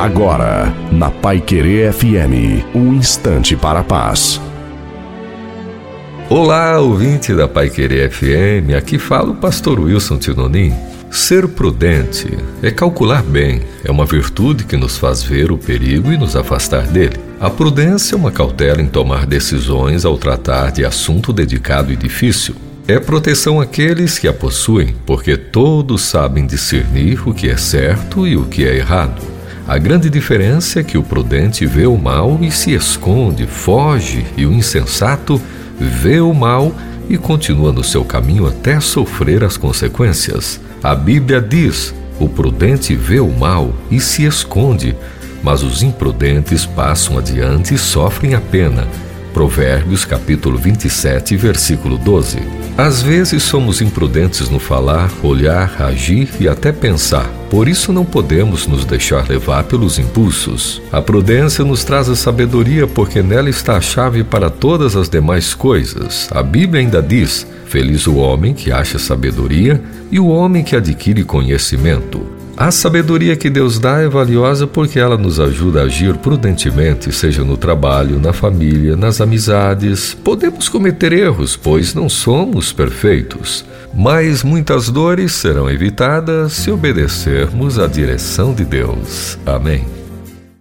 Agora, na Pai Querer FM, um instante para a paz. Olá, ouvinte da Pai Querer FM, aqui fala o pastor Wilson Tinonim. Ser prudente é calcular bem, é uma virtude que nos faz ver o perigo e nos afastar dele. A prudência é uma cautela em tomar decisões ao tratar de assunto dedicado e difícil. É proteção àqueles que a possuem, porque todos sabem discernir o que é certo e o que é errado. A grande diferença é que o prudente vê o mal e se esconde, foge, e o insensato vê o mal e continua no seu caminho até sofrer as consequências. A Bíblia diz: o prudente vê o mal e se esconde, mas os imprudentes passam adiante e sofrem a pena. Provérbios capítulo 27, versículo 12. Às vezes somos imprudentes no falar, olhar, agir e até pensar. Por isso não podemos nos deixar levar pelos impulsos. A prudência nos traz a sabedoria porque nela está a chave para todas as demais coisas. A Bíblia ainda diz: Feliz o homem que acha sabedoria e o homem que adquire conhecimento. A sabedoria que Deus dá é valiosa porque ela nos ajuda a agir prudentemente, seja no trabalho, na família, nas amizades. Podemos cometer erros, pois não somos perfeitos, mas muitas dores serão evitadas se obedecermos à direção de Deus. Amém.